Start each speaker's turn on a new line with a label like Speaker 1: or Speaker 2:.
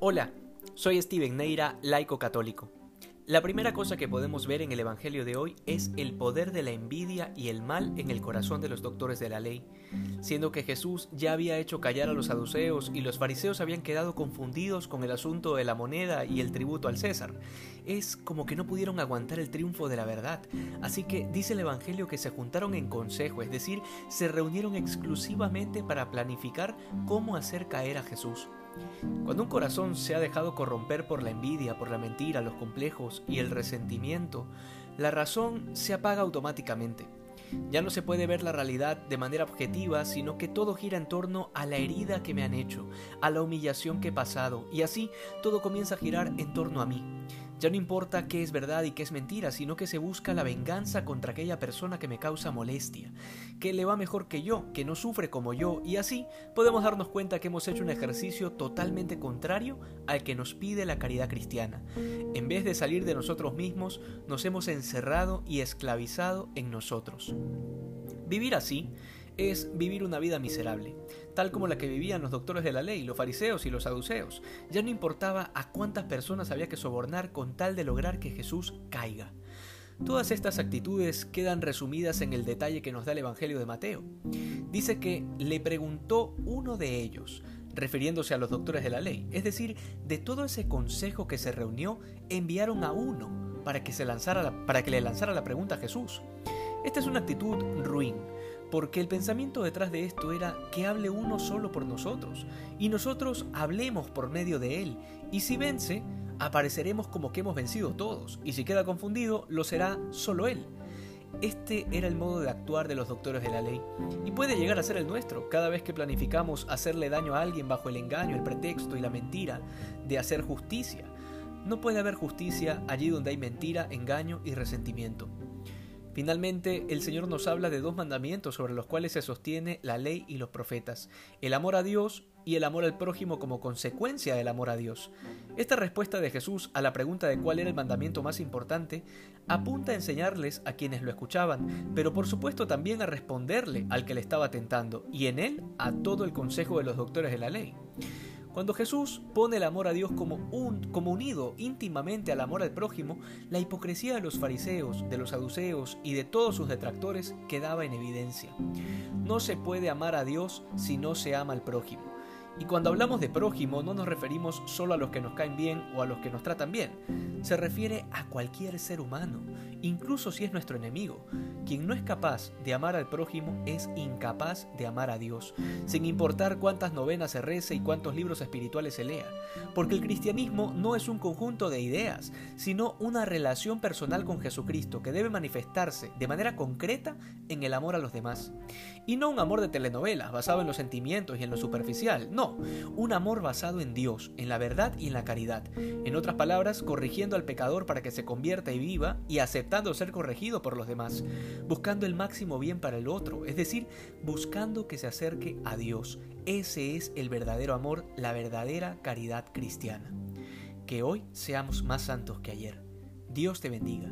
Speaker 1: Hola, soy Steven Neira, laico católico. La primera cosa que podemos ver en el Evangelio de hoy es el poder de la envidia y el mal en el corazón de los doctores de la ley, siendo que Jesús ya había hecho callar a los saduceos y los fariseos habían quedado confundidos con el asunto de la moneda y el tributo al César. Es como que no pudieron aguantar el triunfo de la verdad, así que dice el Evangelio que se juntaron en consejo, es decir, se reunieron exclusivamente para planificar cómo hacer caer a Jesús. Cuando un corazón se ha dejado corromper por la envidia, por la mentira, los complejos y el resentimiento, la razón se apaga automáticamente. Ya no se puede ver la realidad de manera objetiva, sino que todo gira en torno a la herida que me han hecho, a la humillación que he pasado, y así todo comienza a girar en torno a mí. Ya no importa qué es verdad y qué es mentira, sino que se busca la venganza contra aquella persona que me causa molestia, que le va mejor que yo, que no sufre como yo, y así podemos darnos cuenta que hemos hecho un ejercicio totalmente contrario al que nos pide la caridad cristiana. En vez de salir de nosotros mismos, nos hemos encerrado y esclavizado en nosotros. Vivir así es vivir una vida miserable, tal como la que vivían los doctores de la ley, los fariseos y los saduceos. Ya no importaba a cuántas personas había que sobornar con tal de lograr que Jesús caiga. Todas estas actitudes quedan resumidas en el detalle que nos da el Evangelio de Mateo. Dice que le preguntó uno de ellos, refiriéndose a los doctores de la ley, es decir, de todo ese consejo que se reunió, enviaron a uno para que, se lanzara para que le lanzara la pregunta a Jesús. Esta es una actitud ruin, porque el pensamiento detrás de esto era que hable uno solo por nosotros, y nosotros hablemos por medio de él, y si vence, apareceremos como que hemos vencido todos, y si queda confundido, lo será solo él. Este era el modo de actuar de los doctores de la ley, y puede llegar a ser el nuestro cada vez que planificamos hacerle daño a alguien bajo el engaño, el pretexto y la mentira de hacer justicia. No puede haber justicia allí donde hay mentira, engaño y resentimiento. Finalmente, el Señor nos habla de dos mandamientos sobre los cuales se sostiene la ley y los profetas, el amor a Dios y el amor al prójimo como consecuencia del amor a Dios. Esta respuesta de Jesús a la pregunta de cuál era el mandamiento más importante apunta a enseñarles a quienes lo escuchaban, pero por supuesto también a responderle al que le estaba tentando, y en él a todo el consejo de los doctores de la ley. Cuando Jesús pone el amor a Dios como, un, como unido íntimamente al amor al prójimo, la hipocresía de los fariseos, de los saduceos y de todos sus detractores quedaba en evidencia. No se puede amar a Dios si no se ama al prójimo. Y cuando hablamos de prójimo no nos referimos solo a los que nos caen bien o a los que nos tratan bien. Se refiere a cualquier ser humano, incluso si es nuestro enemigo. Quien no es capaz de amar al prójimo es incapaz de amar a Dios, sin importar cuántas novenas se rece y cuántos libros espirituales se lea. Porque el cristianismo no es un conjunto de ideas, sino una relación personal con Jesucristo que debe manifestarse de manera concreta en el amor a los demás. Y no un amor de telenovela basado en los sentimientos y en lo superficial, un amor basado en Dios, en la verdad y en la caridad. En otras palabras, corrigiendo al pecador para que se convierta y viva y aceptando ser corregido por los demás, buscando el máximo bien para el otro, es decir, buscando que se acerque a Dios. Ese es el verdadero amor, la verdadera caridad cristiana. Que hoy seamos más santos que ayer. Dios te bendiga.